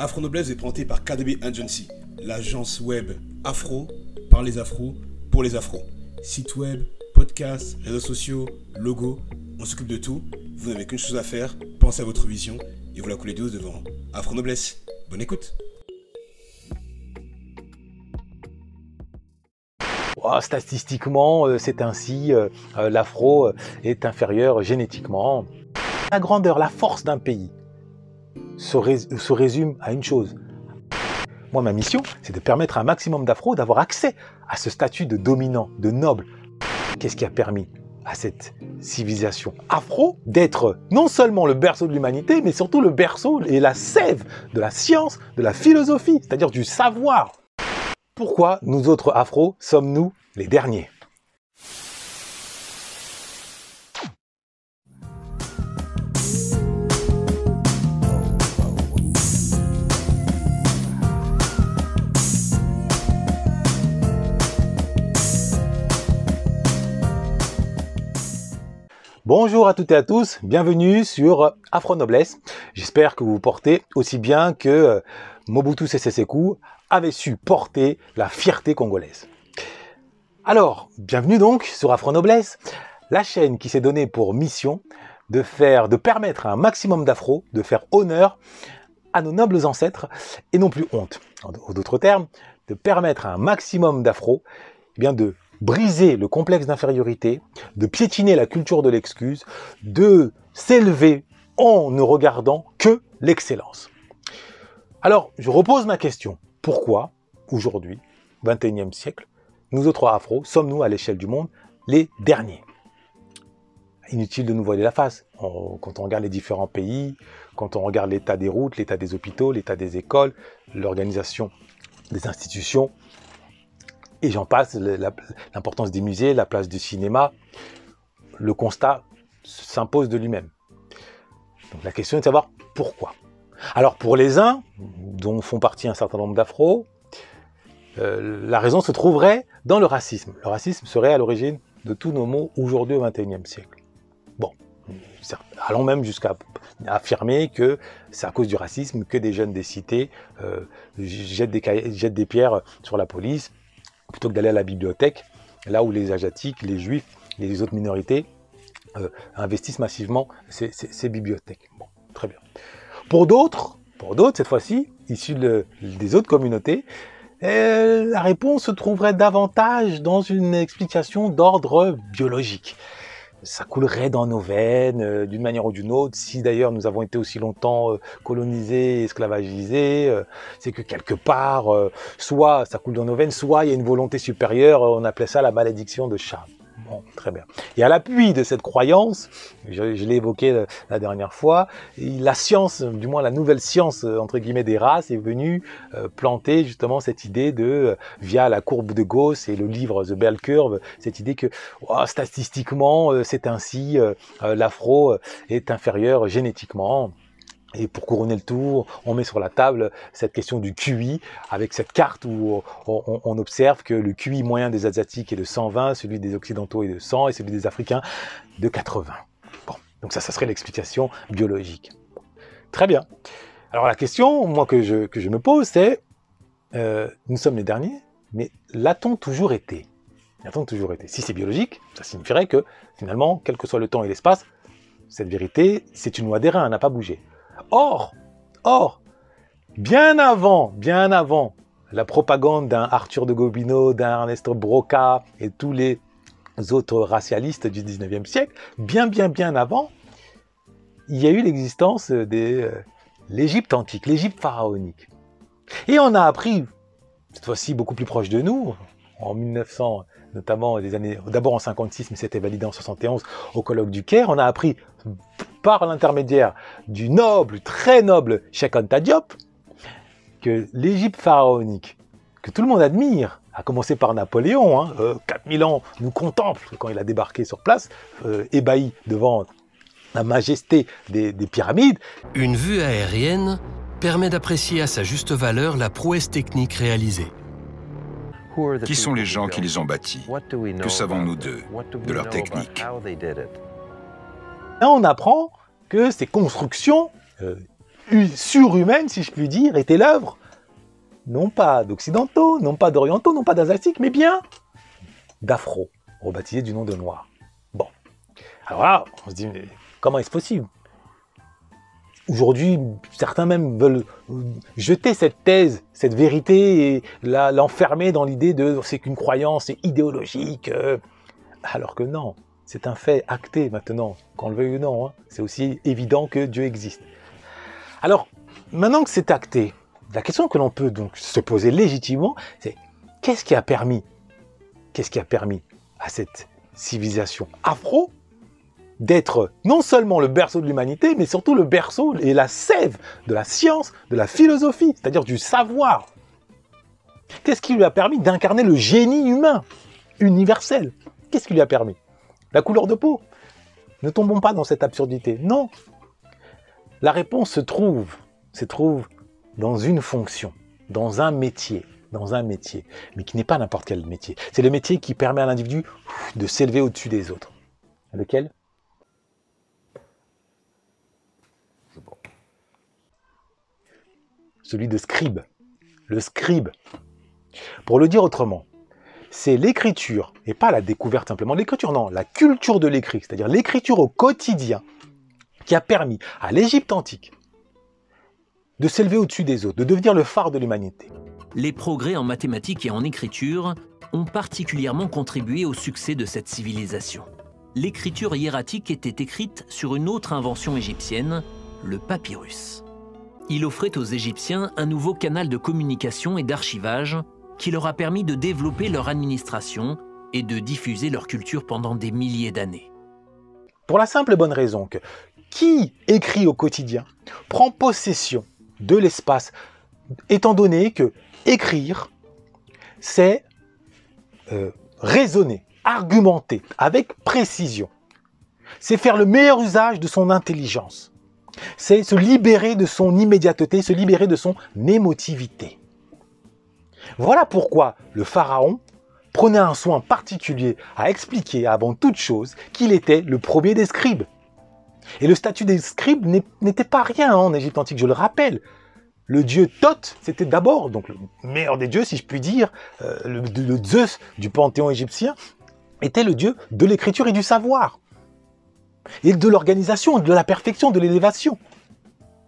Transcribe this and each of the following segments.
Afro Noblesse est présenté par KDB Agency, l'agence web afro par les afros pour les afros. Site web, podcast, réseaux sociaux, logo, on s'occupe de tout. Vous n'avez qu'une chose à faire, pensez à votre vision et vous la coulez douce devant Afro Noblesse. Bonne écoute. Statistiquement, euh, c'est ainsi, euh, euh, l'afro est inférieur génétiquement. La grandeur, la force d'un pays se, résume à une chose. Moi, ma mission, c'est de permettre à un maximum d'afro d'avoir accès à ce statut de dominant, de noble. Qu'est-ce qui a permis à cette civilisation afro d'être non seulement le berceau de l'humanité, mais surtout le berceau et la sève de la science, de la philosophie, c'est-à-dire du savoir? Pourquoi nous autres afro sommes-nous les derniers? Bonjour à toutes et à tous, bienvenue sur Afro Noblesse. J'espère que vous portez aussi bien que euh, Mobutu Sese avait su porter la fierté congolaise. Alors, bienvenue donc sur Afro Noblesse, la chaîne qui s'est donnée pour mission de faire, de permettre à un maximum d'afro de faire honneur à nos nobles ancêtres et non plus honte. En d'autres termes, de permettre à un maximum d'afro eh bien de briser le complexe d'infériorité, de piétiner la culture de l'excuse, de s'élever en ne regardant que l'excellence. Alors, je repose ma question. Pourquoi, aujourd'hui, 21e siècle, nous autres afro, sommes-nous à l'échelle du monde les derniers? Inutile de nous voiler la face. quand on regarde les différents pays, quand on regarde l'état des routes, l'état des hôpitaux, l'état des écoles, l'organisation des institutions, et j'en passe, l'importance des musées, la place du cinéma, le constat s'impose de lui-même. Donc la question est de savoir pourquoi. Alors pour les uns, dont font partie un certain nombre d'afro, euh, la raison se trouverait dans le racisme. Le racisme serait à l'origine de tous nos maux aujourd'hui au XXIe siècle. Bon, allons même jusqu'à affirmer que c'est à cause du racisme que des jeunes des cités euh, jettent, des, jettent des pierres sur la police, plutôt que d'aller à la bibliothèque, là où les Asiatiques, les Juifs, les autres minorités euh, investissent massivement ces, bibliothèques. Bon, très bien. Pour d'autres, pour d'autres cette fois-ci, issus des autres communautés, euh, la réponse se trouverait davantage dans une explication d'ordre biologique ça coulerait dans nos veines euh, d'une manière ou d'une autre. Si d'ailleurs nous avons été aussi longtemps euh, colonisés, esclavagisés, euh, c'est que quelque part, soit ça coule dans nos veines, soit il y a une volonté supérieure. On appelait ça la malédiction de chat. Très bien. Et à l'appui de cette croyance, je, l'ai évoqué la, dernière fois, la science, du moins la nouvelle science entre guillemets des races, est venue euh, planter justement cette idée de, euh, via la courbe de Gauss et le livre The Bell Curve, cette idée que statistiquement euh, c'est ainsi, l'afro est inférieur génétiquement. Et pour couronner le tour, on met sur la table cette question du QI, avec cette carte où on, observe que le QI moyen des Asiatiques est de 120, celui des Occidentaux est de 100 et celui des Africains de 80. Bon, donc ça, ça serait l'explication biologique. Très bien. Alors la question, moi, que je, que je me pose, c'est, euh, nous sommes les derniers, mais l'a-t-on toujours été? L'a-t-on toujours été? Si c'est biologique, ça signifierait que, finalement, quel que soit le temps et l'espace, cette vérité, c'est une loi des reins, elle n'a pas bougé. Or, or, bien avant, bien avant la propagande d'un Arthur de Gobineau, d'un Ernesto Broca et tous les autres racialistes du 19e siècle, bien, bien, bien avant, il y a eu l'existence de euh, l'Égypte antique, l'Égypte pharaonique. Et on a appris, cette fois-ci beaucoup plus proche de nous, en 1900, notamment des années, d'abord en 56, mais c'était validé en 71 au colloque du Caire, on a appris par l'intermédiaire du noble, très noble Cheikh Anta Diop, que l'Égypte pharaonique, que tout le monde admire, à commencer par Napoléon, hein, 4000 euh, ans nous contemple quand il a débarqué sur place, euh, ébahi devant la majesté des, des pyramides. Une vue aérienne permet d'apprécier à sa juste valeur la prouesse technique réalisée. Qui sont les gens qui les ont bâtis? Que savons-nous d'eux, de leur technique? Là, on apprend que ces constructions, euh, surhumaine, si je puis dire, était l'œuvre non pas d'occidentaux, non pas d'orientaux, non pas d'asiatiques, mais bien d'afro, rebaptisés du nom de noir. Bon. Alors là, on se dit, mais comment est-ce possible? Aujourd'hui, certains même veulent jeter cette thèse, cette vérité, et l'enfermer dans l'idée de c'est qu'une croyance, idéologique. Euh. alors que non, c'est un fait acté maintenant, qu'on le veuille ou non. Hein. C'est aussi évident que Dieu existe. Alors, maintenant que c'est acté, la question que l'on peut donc se poser légitimement, c'est qu'est-ce qui a permis, qu'est-ce qui a permis à cette civilisation afro d'être non seulement le berceau de l'humanité, mais surtout le berceau et la sève de la science, de la philosophie, c'est-à-dire du savoir? Qu'est-ce qui lui a permis d'incarner le génie humain, universel? Qu'est-ce qui lui a permis? La couleur de peau Ne tombons pas dans cette absurdité. Non. La réponse se trouve, se trouve dans une fonction, dans un métier, dans un métier, mais qui n'est pas n'importe quel métier. C'est le métier qui permet à l'individu de s'élever au-dessus des autres. Lequel? Celui de scribe. Le scribe. Pour le dire autrement, c'est l'écriture, et pas la découverte simplement de l'écriture, non, la culture de l'écrit, c'est-à-dire l'écriture au quotidien, qui a permis à l'Égypte antique de s'élever au-dessus des autres, de devenir le phare de l'humanité. Les progrès en mathématiques et en écriture ont particulièrement contribué au succès de cette civilisation. L'écriture hiératique était écrite sur une autre invention égyptienne, le papyrus il offrait aux Égyptiens un nouveau canal de communication et d'archivage qui leur a permis de développer leur administration et de diffuser leur culture pendant des milliers d'années. Pour la simple bonne raison que qui écrit au quotidien prend possession de l'espace, étant donné que écrire, c'est euh, raisonner, argumenter avec précision. C'est faire le meilleur usage de son intelligence c'est se libérer de son immédiateté, se libérer de son émotivité. Voilà pourquoi le pharaon prenait un soin particulier à expliquer avant toute chose qu'il était le premier des scribes. Et le statut des scribes n'était pas rien en Égypte antique, je le rappelle. Le dieu Thoth, c'était d'abord, donc le meilleur des dieux, si je puis dire, euh, le Zeus du panthéon égyptien, était le dieu de l'écriture et du savoir et de l'organisation, de la perfection, de l'élévation.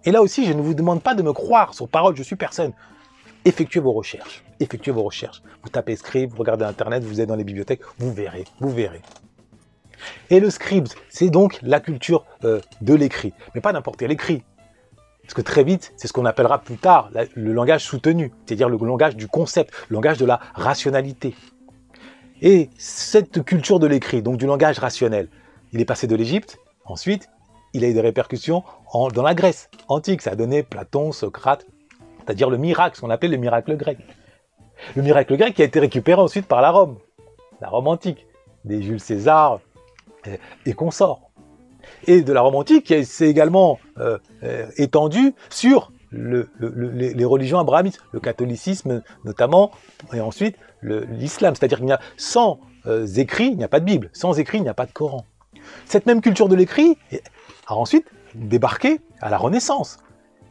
Et là aussi, je ne vous demande pas de me croire sur parole, je suis personne. Effectuez vos recherches. Effectuez vos recherches. Vous tapez scribe, vous regardez Internet, vous êtes dans les bibliothèques, vous verrez, vous verrez. Et le scribe, c'est donc la culture euh, de l'écrit. Mais pas n'importe quel écrit. Parce que très vite, c'est ce qu'on appellera plus tard le langage soutenu, c'est-à-dire le langage du concept, le langage de la rationalité. Et cette culture de l'écrit, donc du langage rationnel, il est passé de l'Égypte, ensuite, il a eu des répercussions dans la Grèce antique. Ça a donné Platon, Socrate, c'est-à-dire le miracle, ce qu'on appelle le miracle grec. Le miracle grec qui a été récupéré ensuite par la Rome, la Rome antique, des Jules César euh, et consorts. Et de la Rome antique qui s'est également euh, euh, étendue sur les, religions abrahamites, le catholicisme notamment, et ensuite l'islam. C'est-à-dire qu'il n'y a sans écrit, il n'y a pas de Bible, sans écrit, il n'y a pas de Coran. Cette même culture de l'écrit a ensuite débarqué à la Renaissance.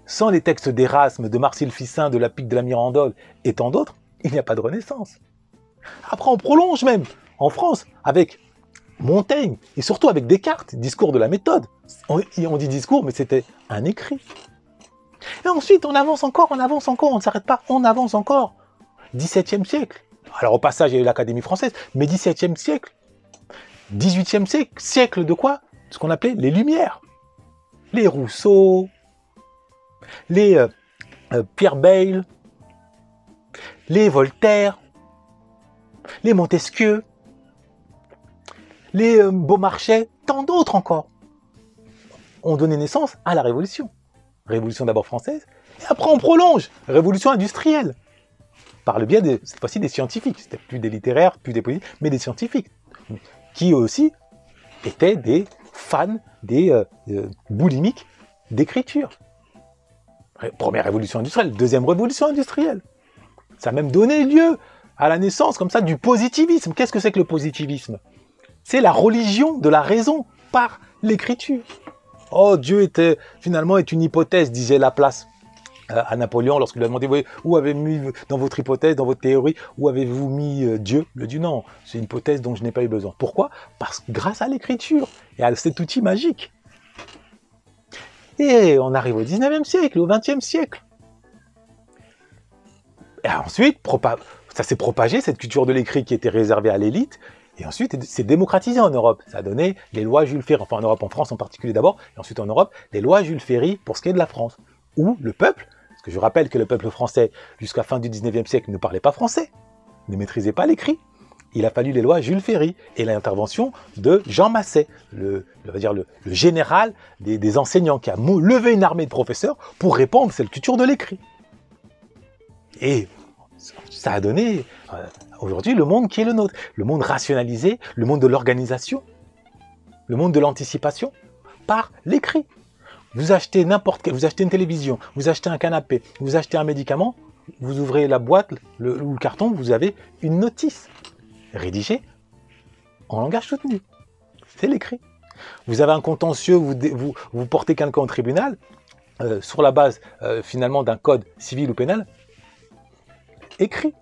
Sans les textes d'Erasme, de Marcille Ficin, de la Pique de la Mirandole et tant d'autres, il n'y a pas de Renaissance. Après, on prolonge même en France avec Montaigne et surtout avec Descartes, discours de la méthode. On, dit discours, mais c'était un écrit. Et ensuite, on avance encore, on avance encore, on ne s'arrête pas, on avance encore. 17e siècle. Alors au passage, il y a eu l'Académie française, mais 17e siècle, 18e siècle, siècle de quoi? Ce qu'on appelait les Lumières. Les Rousseau, les euh, euh, Pierre Bayle, les Voltaire, les Montesquieu, les euh, Beaumarchais, tant d'autres encore, ont donné naissance à la Révolution. Révolution d'abord française, et après on prolonge, Révolution industrielle, par le biais, de, cette fois-ci, des scientifiques. C'était plus des littéraires, plus des politiques, mais des scientifiques qui aussi étaient des fans, des euh, euh, boulimiques d'écriture. Première révolution industrielle, deuxième révolution industrielle. Ça a même donné lieu à la naissance comme ça du positivisme. Qu'est-ce que c'est que le positivisme? C'est la religion de la raison par l'écriture. Oh, Dieu était finalement est une hypothèse, disait Laplace euh, à Napoléon lorsqu'il lui a demandé où avez-vous mis dans votre hypothèse, dans votre théorie, où avez-vous mis euh, Dieu? Il a dit non, c'est une hypothèse dont je n'ai pas eu besoin. Pourquoi? Parce que grâce à l'écriture et à cet outil magique. Et on arrive au 19e siècle, au 20e siècle. Et ensuite, ça s'est propagé, cette culture de l'écrit qui était réservée à l'élite, et ensuite, c'est démocratisé en Europe. Ça a donné les lois Jules Ferry, enfin en Europe, en France en particulier d'abord, et ensuite en Europe, les lois Jules Ferry pour ce qui est de la France, où le peuple, parce que je rappelle que le peuple français, jusqu'à fin du 19e siècle, ne parlait pas français, ne maîtrisait pas l'écrit. Il a fallu les lois Jules Ferry et l'intervention de Jean Masset, le, dire le, général des, enseignants, qui a levé une armée de professeurs pour répondre à cette culture de l'écrit. Et ça a donné euh, aujourd'hui le monde qui est le nôtre, le monde rationalisé, le monde de l'organisation, le monde de l'anticipation par l'écrit. Vous achetez n'importe quel, vous achetez une télévision, vous achetez un canapé, vous achetez un médicament, vous ouvrez la boîte le, ou le carton, vous avez une notice rédigée en langage soutenu. C'est l'écrit. Vous avez un contentieux, vous, portez quelqu'un au tribunal euh, sur la base euh, finalement d'un code civil ou pénal écrit.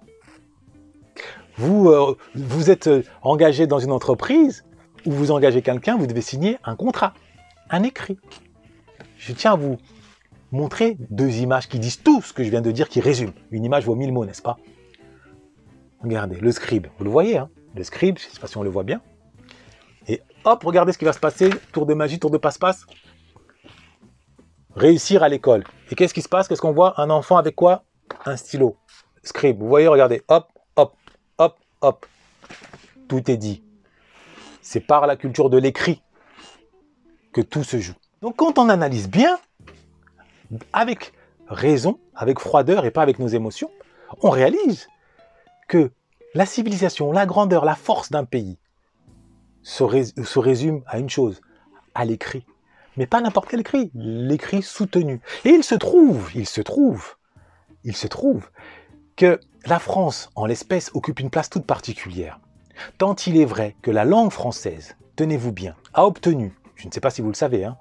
Vous, euh, êtes engagé dans une entreprise ou vous engagez quelqu'un, vous devez signer un contrat, un écrit. Je tiens à vous montrer deux images qui disent tout ce que je viens de dire, qui résument. Une image vaut mille mots, n'est-ce pas? Regardez, le scribe, vous le voyez, hein? Le scribe, je ne sais pas si on le voit bien. Et hop, regardez ce qui va se passer, tour de magie, tour de passe-passe. Réussir à l'école. Et qu'est-ce qui se passe? Qu'est-ce qu'on voit? Un enfant avec quoi? Un stylo. Scribe, vous voyez, regardez, hop, hop, hop, hop. Tout est dit. C'est par la culture de l'écrit que tout se joue. Donc quand on analyse bien, avec raison, avec froideur et pas avec nos émotions, on réalise que la civilisation, la grandeur, la force d'un pays se, résume à une chose, à l'écrit. Mais pas n'importe quel écrit, l'écrit soutenu. Et il se trouve, il se trouve, il se trouve que la France, en l'espèce, occupe une place toute particulière. Tant il est vrai que la langue française, tenez-vous bien, a obtenu, je ne sais pas si vous le savez, hein,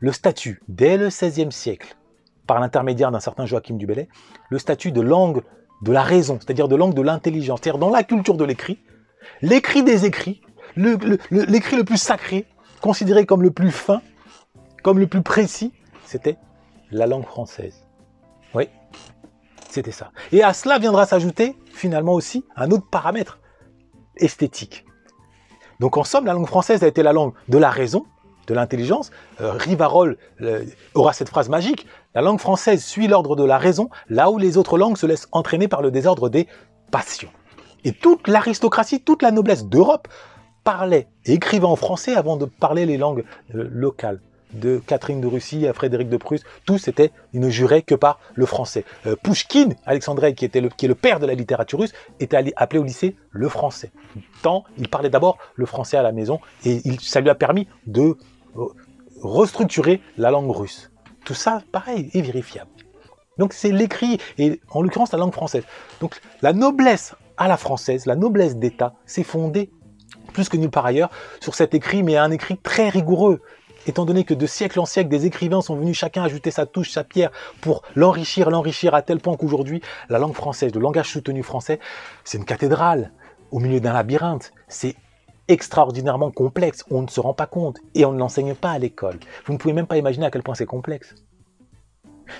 le statut, dès le XVIe siècle, par l'intermédiaire d'un certain Joachim du Bellay, le statut de langue de la raison, c'est-à-dire de langue de l'intelligence. C'est-à-dire dans la culture de l'écrit, l'écrit des écrits, l'écrit le, plus sacré, considéré comme le plus fin, comme le plus précis, c'était la langue française. Oui, c'était ça. Et à cela viendra s'ajouter finalement aussi un autre paramètre esthétique. Donc en somme, la langue française a été la langue de la raison, de l'intelligence. Euh, Rivarol euh, aura cette phrase magique. La langue française suit l'ordre de la raison, là où les autres langues se laissent entraîner par le désordre des passions. Et toute l'aristocratie, toute la noblesse d'Europe parlait et écrivait en français avant de parler les langues euh, locales. De Catherine de Russie à Frédéric de Prusse, tous étaient, ils ne juraient que par le français. Euh, Pouchkine, Alexandre, qui, était le, qui est le père de la littérature russe, était appelé au lycée le français. Tant il parlait d'abord le français à la maison et il, ça lui a permis de restructurer la langue russe. Tout ça, pareil, est vérifiable. Donc c'est l'écrit, et en l'occurrence la langue française. Donc la noblesse à la française, la noblesse d'État, s'est fondée plus que nulle part ailleurs sur cet écrit, mais un écrit très rigoureux, étant donné que de siècle en siècle, des écrivains sont venus chacun ajouter sa touche, sa pierre, pour l'enrichir, l'enrichir à tel point qu'aujourd'hui, la langue française, le langage soutenu français, c'est une cathédrale au milieu d'un labyrinthe. C'est extraordinairement complexe. On ne se rend pas compte et on ne l'enseigne pas à l'école. Vous ne pouvez même pas imaginer à quel point c'est complexe.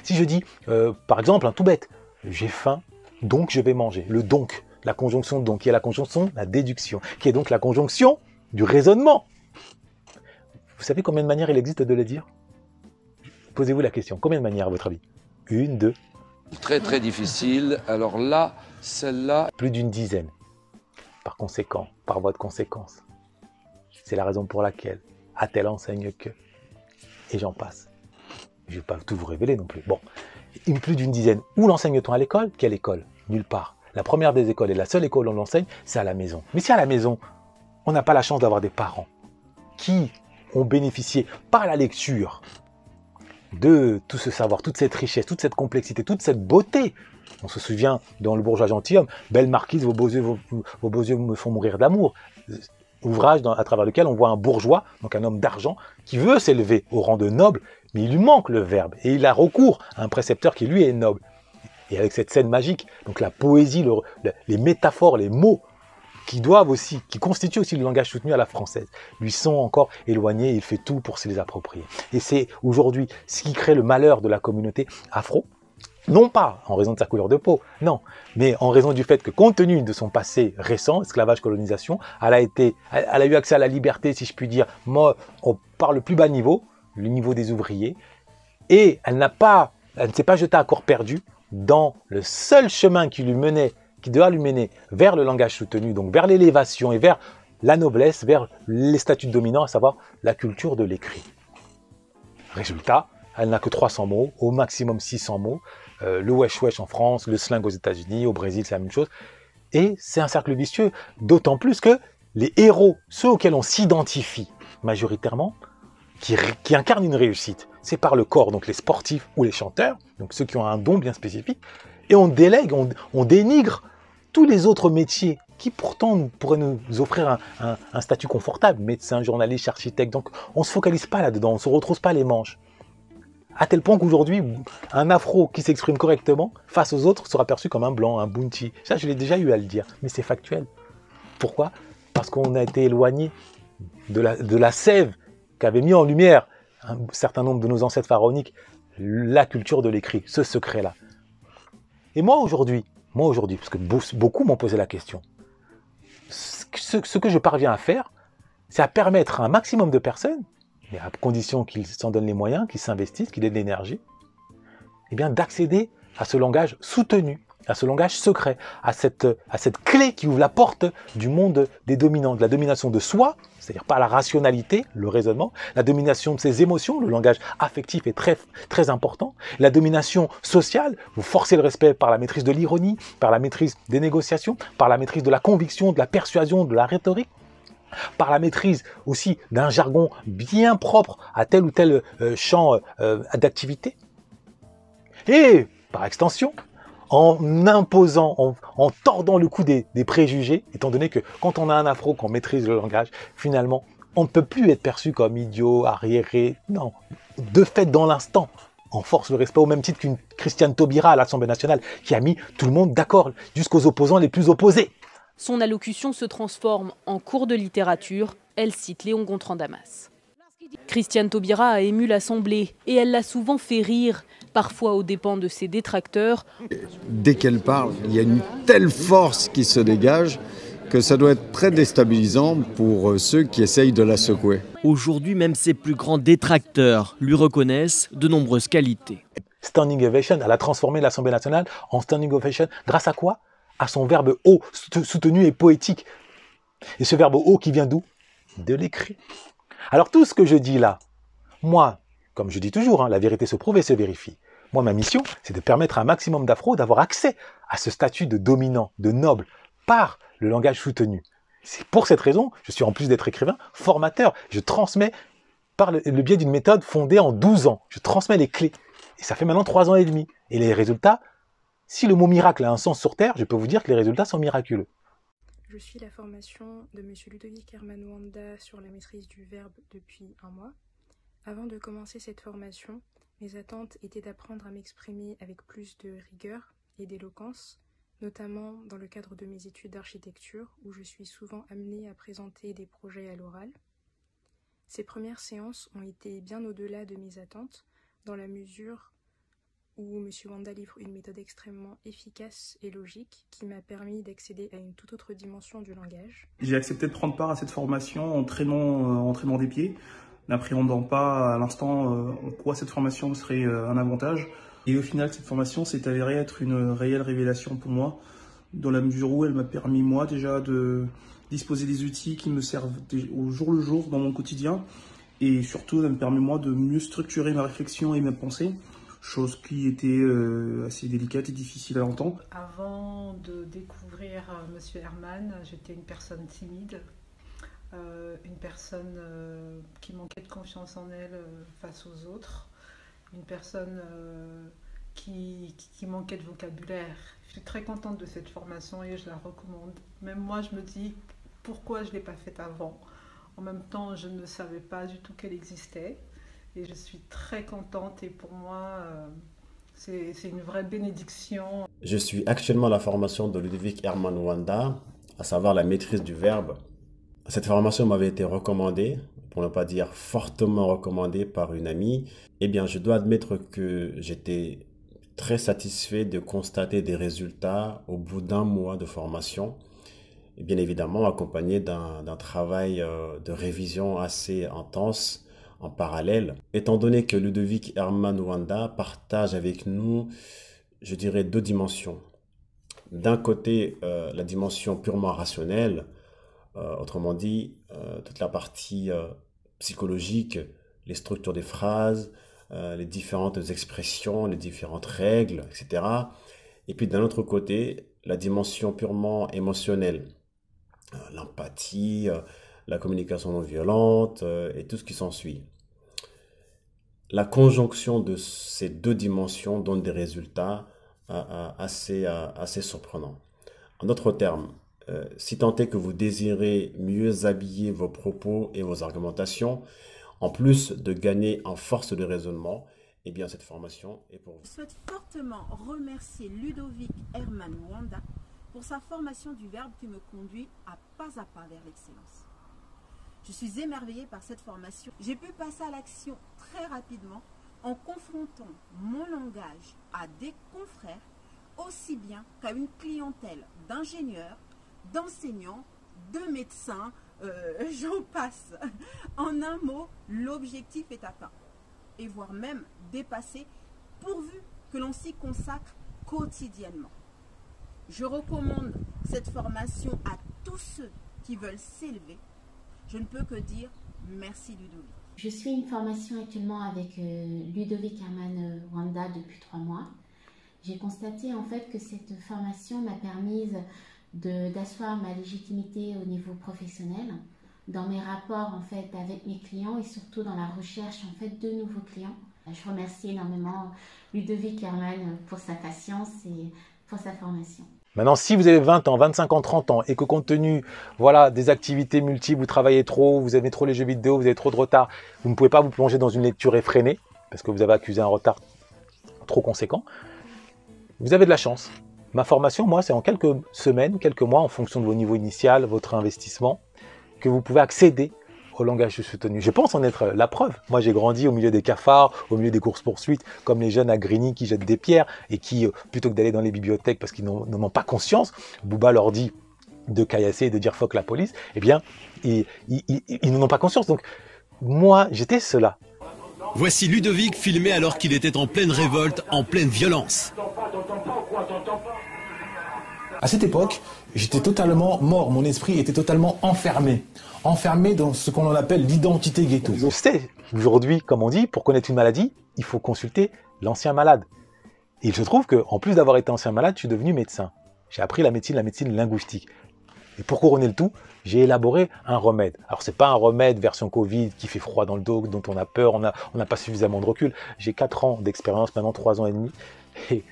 Si je dis, euh, par exemple, tout bête, j'ai faim, donc je vais manger. Le donc, la conjonction donc, qui est la conjonction, la déduction, qui est donc la conjonction du raisonnement. Vous savez combien de manières il existe de le dire? Posez-vous la question. Combien de manières à votre avis? Une, deux Très très difficile. Alors là, celle-là. Plus d'une dizaine par conséquent, par voie de conséquence. C'est la raison pour laquelle a-t-elle enseigne que. Et j'en passe. Je ne vais pas tout vous révéler non plus. Bon, plus d'une dizaine. Où l'enseigne-t-on à l'école? Quelle école? Nulle part. La première des écoles et la seule école où on l'enseigne, c'est à la maison. Mais si à la maison, on n'a pas la chance d'avoir des parents qui ont bénéficié par la lecture de tout ce savoir, toute cette richesse, toute cette complexité, toute cette beauté on se souvient dans Le bourgeois gentilhomme, belle marquise, vos beaux yeux, vos, beaux yeux me font mourir d'amour. ouvrage à travers lequel on voit un bourgeois, donc un homme d'argent, qui veut s'élever au rang de noble, mais il lui manque le verbe, et il a recours à un précepteur qui lui est noble. Et avec cette scène magique, donc la poésie, les métaphores, les mots qui doivent aussi, qui constituent aussi le langage soutenu à la française, lui sont encore éloignés, il fait tout pour se les approprier. Et c'est aujourd'hui ce qui crée le malheur de la communauté afro, non pas en raison de sa couleur de peau, non, mais en raison du fait que compte tenu de son passé récent, esclavage, colonisation, elle a été, elle a eu accès à la liberté, si je puis dire, moi, par le plus bas niveau, le niveau des ouvriers, et elle n'a pas, elle ne s'est pas jetée à corps perdu dans le seul chemin qui lui menait qui doit lui mener vers le langage soutenu, donc vers l'élévation et vers la noblesse, vers les statuts dominants, à savoir la culture de l'écrit. Résultat, elle n'a que 300 mots, au maximum 600 mots. Euh, le wesh wesh en France, le slang aux États-Unis, au Brésil, c'est la même chose. Et c'est un cercle vicieux, d'autant plus que les héros, ceux auxquels on s'identifie majoritairement, qui, qui, incarnent une réussite, c'est par le corps, donc les sportifs ou les chanteurs, donc ceux qui ont un don bien spécifique, et on délègue, on, dénigre tous les autres métiers qui pourtant pourraient nous offrir un, statut confortable, médecin, journaliste, architecte. Donc on ne se focalise pas là-dedans, on ne se retrouve pas les manches. À tel point qu'aujourd'hui, un afro qui s'exprime correctement face aux autres sera perçu comme un blanc, un bounty. Ça, je l'ai déjà eu à le dire, mais c'est factuel. Pourquoi? Parce qu'on a été éloigné de la, de la sève qu'avait mis en lumière un certain nombre de nos ancêtres pharaoniques, la culture de l'écrit, ce secret-là. Et moi aujourd'hui, moi aujourd'hui, parce que beaucoup m'ont posé la question, ce, que je parviens à faire, c'est à permettre à un maximum de personnes, mais à condition qu'ils s'en donnent les moyens, qu'ils s'investissent, qu'ils aient de l'énergie, eh d'accéder à ce langage soutenu, à ce langage secret, à cette, clé qui ouvre la porte du monde des dominants, de la domination de soi, c'est-à-dire par la rationalité, le raisonnement, la domination de ses émotions, le langage affectif est très, très important, la domination sociale, vous forcez le respect par la maîtrise de l'ironie, par la maîtrise des négociations, par la maîtrise de la conviction, de la persuasion, de la rhétorique, par la maîtrise aussi d'un jargon bien propre à tel ou tel euh, champ euh, d'activité, et par extension, en imposant, en, tordant le cou des, préjugés, étant donné que quand on a un afro, qu'on maîtrise le langage, finalement, on ne peut plus être perçu comme idiot, arriéré. Non, de fait, dans l'instant, on force le respect au même titre qu'une Christiane Taubira à l'Assemblée nationale, qui a mis tout le monde d'accord, jusqu'aux opposants les plus opposés. Son allocution se transforme en cours de littérature. Elle cite Léon Gontran Damas. Christiane Taubira a ému l'Assemblée et elle l'a souvent fait rire parfois aux dépens de ses détracteurs. Dès qu'elle parle, il y a une telle force qui se dégage que ça doit être très déstabilisant pour euh, ceux qui essayent de la secouer. Aujourd'hui, même ses plus grands détracteurs lui reconnaissent de nombreuses qualités. Standing ovation, elle a transformé l'Assemblée nationale en standing ovation grâce à quoi? À son verbe haut, soutenu et poétique. Et ce verbe haut qui vient d'où? De l'écrit. Alors tout ce que je dis là, moi, comme je dis toujours, hein, la vérité se prouve et se vérifie. Moi, ma mission, c'est de permettre à un maximum d'afro d'avoir accès à ce statut de dominant, de noble, par le langage soutenu. C'est pour cette raison, je suis en plus d'être écrivain, formateur. Je transmets par le, biais d'une méthode fondée en 12 ans. Je transmets les clés. Et ça fait maintenant 3 ans et demi. Et les résultats, si le mot miracle a un sens sur Terre, je peux vous dire que les résultats sont miraculeux. Je suis la formation de M. Ludovic Herman Wanda sur la maîtrise du verbe depuis un mois. Avant de commencer cette formation, mes attentes étaient d'apprendre à m'exprimer avec plus de rigueur et d'éloquence, notamment dans le cadre de mes études d'architecture où je suis souvent amenée à présenter des projets à l'oral. Ces premières séances ont été bien au-delà de mes attentes, dans la mesure où M. Wanda livre une méthode extrêmement efficace et logique qui m'a permis d'accéder à une toute autre dimension du langage. J'ai accepté de prendre part à cette formation en traînant, euh, en traînant des pieds n'appréhendant pas à l'instant euh, en quoi cette formation serait euh, un avantage. Et au final, cette formation s'est avérée être une réelle révélation pour moi, dans la mesure où elle m'a permis, moi, déjà de disposer des outils qui me servent au jour le jour dans mon quotidien. Et surtout, elle me permet, moi, de mieux structurer ma réflexion et mes pensées, chose qui était euh, assez délicate et difficile à entendre. Avant de découvrir Monsieur Herman, j'étais une personne timide, euh, une personne euh, qui manquait de confiance en elle euh, face aux autres, une personne qui, manquait de vocabulaire. Je suis très contente de cette formation et je la recommande. Même moi, je me dis pourquoi je ne l'ai pas faite avant? En même temps, je ne savais pas du tout qu'elle existait. Et je suis très contente et pour moi, c'est une vraie bénédiction. Je suis actuellement à la formation de Ludovic Herman Wanda, à savoir la maîtrise du verbe. Cette formation m'avait été recommandée, pour ne pas dire fortement recommandée par une amie. Eh bien, je dois admettre que j'étais très satisfait de constater des résultats au bout d'un mois de formation. Bien évidemment, accompagné d'un travail euh, de révision assez intense en parallèle. Étant donné que Ludovic Herman Wanda partage avec nous, je dirais, deux dimensions. D'un côté, euh, la dimension purement rationnelle, autrement dit, euh, toute la partie psychologique, les structures des phrases, les différentes expressions, les différentes règles, etc. Et puis d'un autre côté, la dimension purement émotionnelle, l'empathie, la communication non violente euh, et tout ce qui s'ensuit. La conjonction de ces deux dimensions donne des résultats euh, euh, assez, assez surprenants. En d'autres termes, si tant est que vous désirez mieux habiller vos propos et vos argumentations, en plus de gagner en force de raisonnement, eh bien cette formation est pour vous. Je souhaite fortement remercier Ludovic Herman Wanda pour sa formation du verbe qui me conduit à pas à pas vers l'excellence. Je suis émerveillée par cette formation. J'ai pu passer à l'action très rapidement en confrontant mon langage à des confrères aussi bien qu'à une clientèle d'ingénieurs, d'enseignants, de médecins, euh, j'en passe. En un mot, l'objectif est atteint et voire même dépassé pourvu que l'on s'y consacre quotidiennement. Je recommande cette formation à tous ceux qui veulent s'élever je ne peux que dire merci Ludovic. Je suis une formation actuellement avec euh, Ludovic Herman euh, Wanda depuis trois mois. J'ai constaté en fait que cette formation m'a permise d'asseoir ma légitimité au niveau professionnel dans mes rapports en fait avec mes clients et surtout dans la recherche en fait de nouveaux clients. Je remercie énormément Ludovic Herman pour sa patience et pour sa formation. Maintenant, si vous avez 20 ans, 25 ans, 30 ans et que compte tenu voilà, des activités multiples, vous travaillez trop, vous aimez trop les jeux vidéo, vous avez trop de retard, vous ne pouvez pas vous plonger dans une lecture effrénée parce que vous avez accusé un retard trop conséquent, vous avez de la chance. Ma formation, moi, c'est en quelques semaines, quelques mois, en fonction de vos niveaux initial, votre investissement, que vous pouvez accéder au langage soutenu. Je pense en être la preuve. Moi, j'ai grandi au milieu des cafards, au milieu des courses-poursuites, comme les jeunes à Grigny qui jettent des pierres et qui, euh, plutôt que d'aller dans les bibliothèques parce qu'ils n'en ont pas conscience, Bouba leur dit de caillasser et de dire fuck la police, eh bien, ils, n'en ont pas conscience. Donc, moi, j'étais cela. Voici Ludovic filmé alors qu'il était en pleine révolte, en pleine violence. À cette époque, j'étais totalement mort, mon esprit était totalement enfermé enfermé dans ce qu'on appelle l'identité ghetto. Aujourd'hui, comme on dit, pour connaître une maladie, il faut consulter l'ancien malade. Et il se trouve qu'en plus d'avoir été ancien malade, je suis devenu médecin. J'ai appris la médecine, la médecine linguistique. Et pour couronner le tout, j'ai élaboré un remède. Alors c'est pas un remède version Covid qui fait froid dans le dos, dont on a peur, on n'a pas suffisamment de recul. J'ai 4 ans d'expérience, maintenant 3 ans et demi. Et,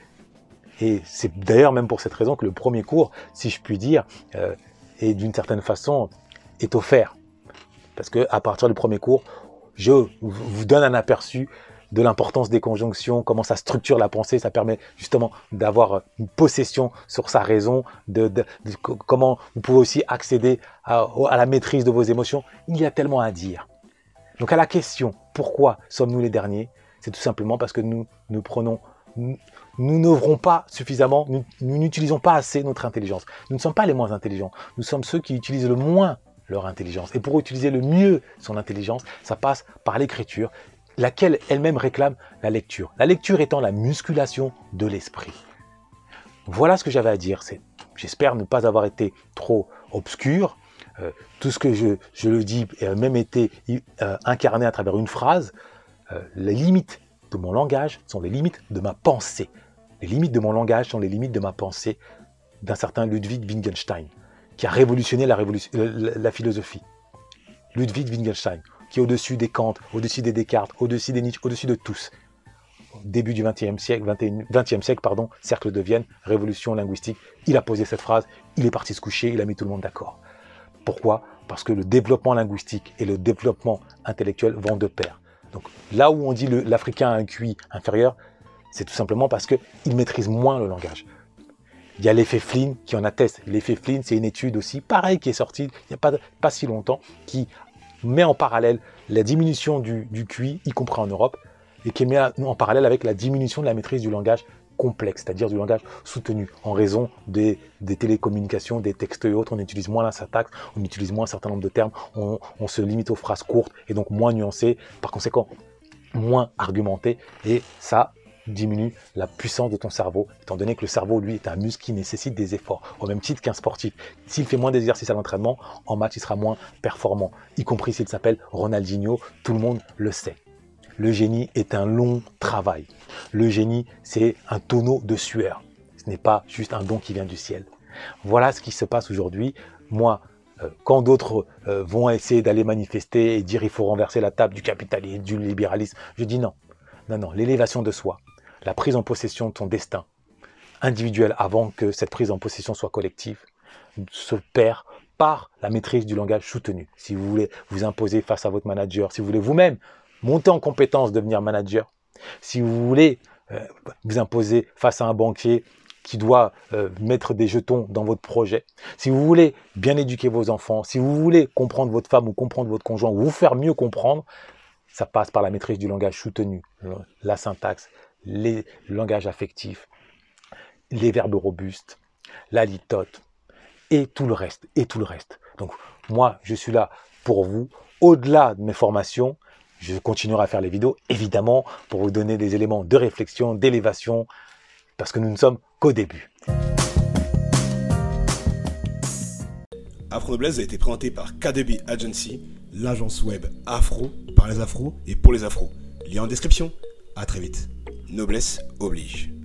et c'est d'ailleurs même pour cette raison que le premier cours, si je puis dire, euh, est d'une certaine façon est offert. Parce que à partir du premier cours, je vous donne un aperçu de l'importance des conjonctions, comment ça structure la pensée, ça permet justement d'avoir une possession sur sa raison, de, comment vous pouvez aussi accéder à, la maîtrise de vos émotions. Il y a tellement à dire. Donc à la question, pourquoi sommes-nous les derniers? C'est tout simplement parce que nous nous prenons, nous, n'ouvrons pas suffisamment, nous n'utilisons pas assez notre intelligence. Nous ne sommes pas les moins intelligents, nous sommes ceux qui utilisent le moins leur intelligence. Et pour utiliser le mieux son intelligence, ça passe par l'écriture, laquelle elle-même réclame la lecture. La lecture étant la musculation de l'esprit. Voilà ce que j'avais à dire. J'espère ne pas avoir été trop obscur. Euh, tout ce que je, le dis a même été euh, incarné à travers une phrase. Euh, les limites de mon langage sont les limites de ma pensée. Les limites de mon langage sont les limites de ma pensée d'un certain Ludwig Wittgenstein qui a révolutionné la, la, philosophie. Ludwig Wittgenstein, qui est au-dessus des Kant, au-dessus des Descartes, au-dessus des Nietzsche, au-dessus de tous. Début du XXe siècle, 20e siècle, pardon, cercle de Vienne, révolution linguistique. Il a posé cette phrase, il est parti se coucher, il a mis tout le monde d'accord. Pourquoi? Parce que le développement linguistique et le développement intellectuel vont de pair. Donc là où on dit l'Africain a un QI inférieur, c'est tout simplement parce qu'il maîtrise moins le langage. Il y a l'effet Flynn qui en atteste. L'effet Flynn, c'est une étude aussi, pareil, qui est sortie il n'y a pas, pas si longtemps, qui met en parallèle la diminution du, du QI, y compris en Europe, et qui met en parallèle avec la diminution de la maîtrise du langage complexe, c'est-à-dire du langage soutenu, en raison des, télécommunications, des textes et autres. On utilise moins la syntaxe, on utilise moins un certain nombre de termes, on, on se limite aux phrases courtes et donc moins nuancées, par conséquent moins argumentées, et ça diminue la puissance de ton cerveau, étant donné que le cerveau, lui, est un muscle qui nécessite des efforts, au même titre qu'un sportif. S'il fait moins d'exercices à l'entraînement, en match, il sera moins performant, y compris s'il s'appelle Ronaldinho, tout le monde le sait. Le génie est un long travail. Le génie, c'est un tonneau de sueur. Ce n'est pas juste un don qui vient du ciel. Voilà ce qui se passe aujourd'hui. Moi, euh, quand d'autres euh, vont essayer d'aller manifester et dire il faut renverser la table du capitalisme, du libéralisme, je dis non. Non, non, l'élévation de soi, la prise en possession de ton destin individuel avant que cette prise en possession soit collective se perd par la maîtrise du langage soutenu. Si vous voulez vous imposer face à votre manager, si vous voulez vous-même monter en compétence, devenir manager, si vous voulez euh, vous imposer face à un banquier qui doit euh, mettre des jetons dans votre projet, si vous voulez bien éduquer vos enfants, si vous voulez comprendre votre femme ou comprendre votre conjoint ou vous faire mieux comprendre, ça passe par la maîtrise du langage soutenu, la syntaxe, les langages affectifs, les verbes robustes, la litote et tout le reste, et tout le reste. Donc moi, je suis là pour vous. Au-delà de mes formations, je continuerai à faire les vidéos, évidemment, pour vous donner des éléments de réflexion, d'élévation, parce que nous ne sommes qu'au début. Afro a été présenté par KDB Agency, l'agence web afro par les afros et pour les afros. Lien en description. À très vite. Noblesse oblige.